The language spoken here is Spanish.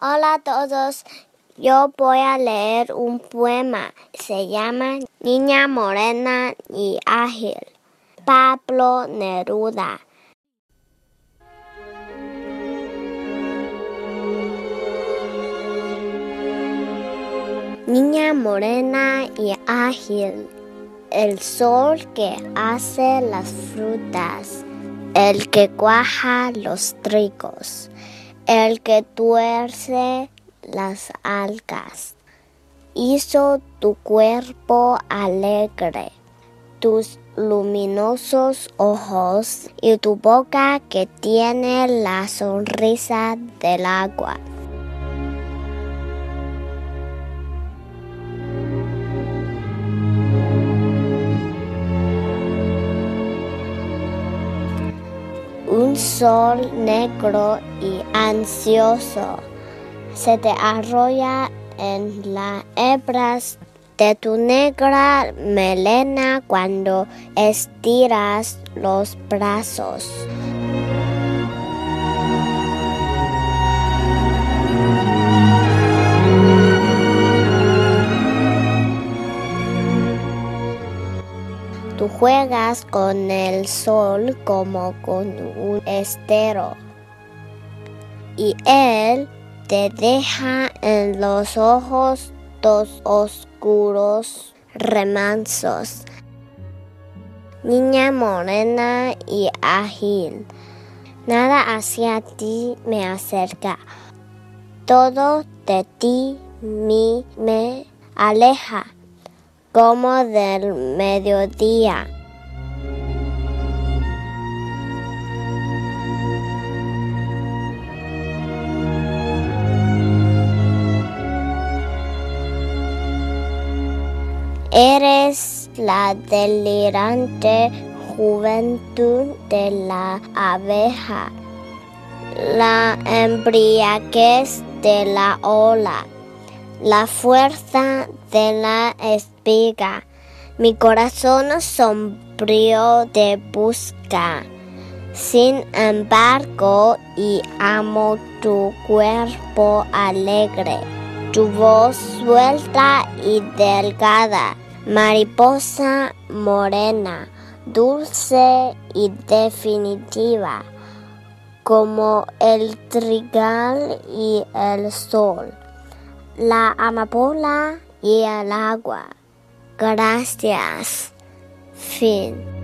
Hola a todos, yo voy a leer un poema. Se llama Niña Morena y Ágil. Pablo Neruda. Niña morena y ágil, el sol que hace las frutas, el que cuaja los trigos el que tuerce las algas. Hizo tu cuerpo alegre, tus luminosos ojos y tu boca que tiene la sonrisa del agua. Un sol negro y ansioso se te arrolla en las hebras de tu negra melena cuando estiras los brazos. Tú juegas con el sol como con un estero. Y él te deja en los ojos dos oscuros remansos. Niña morena y ágil, nada hacia ti me acerca, todo de ti me aleja como del mediodía. Eres la delirante juventud de la abeja, la embriaguez de la ola la fuerza de la espiga. Mi corazón sombrío te busca. Sin embargo, y amo tu cuerpo alegre, tu voz suelta y delgada, mariposa morena, dulce y definitiva, como el trigal y el sol la amapola y el agua. Gracias. Fin.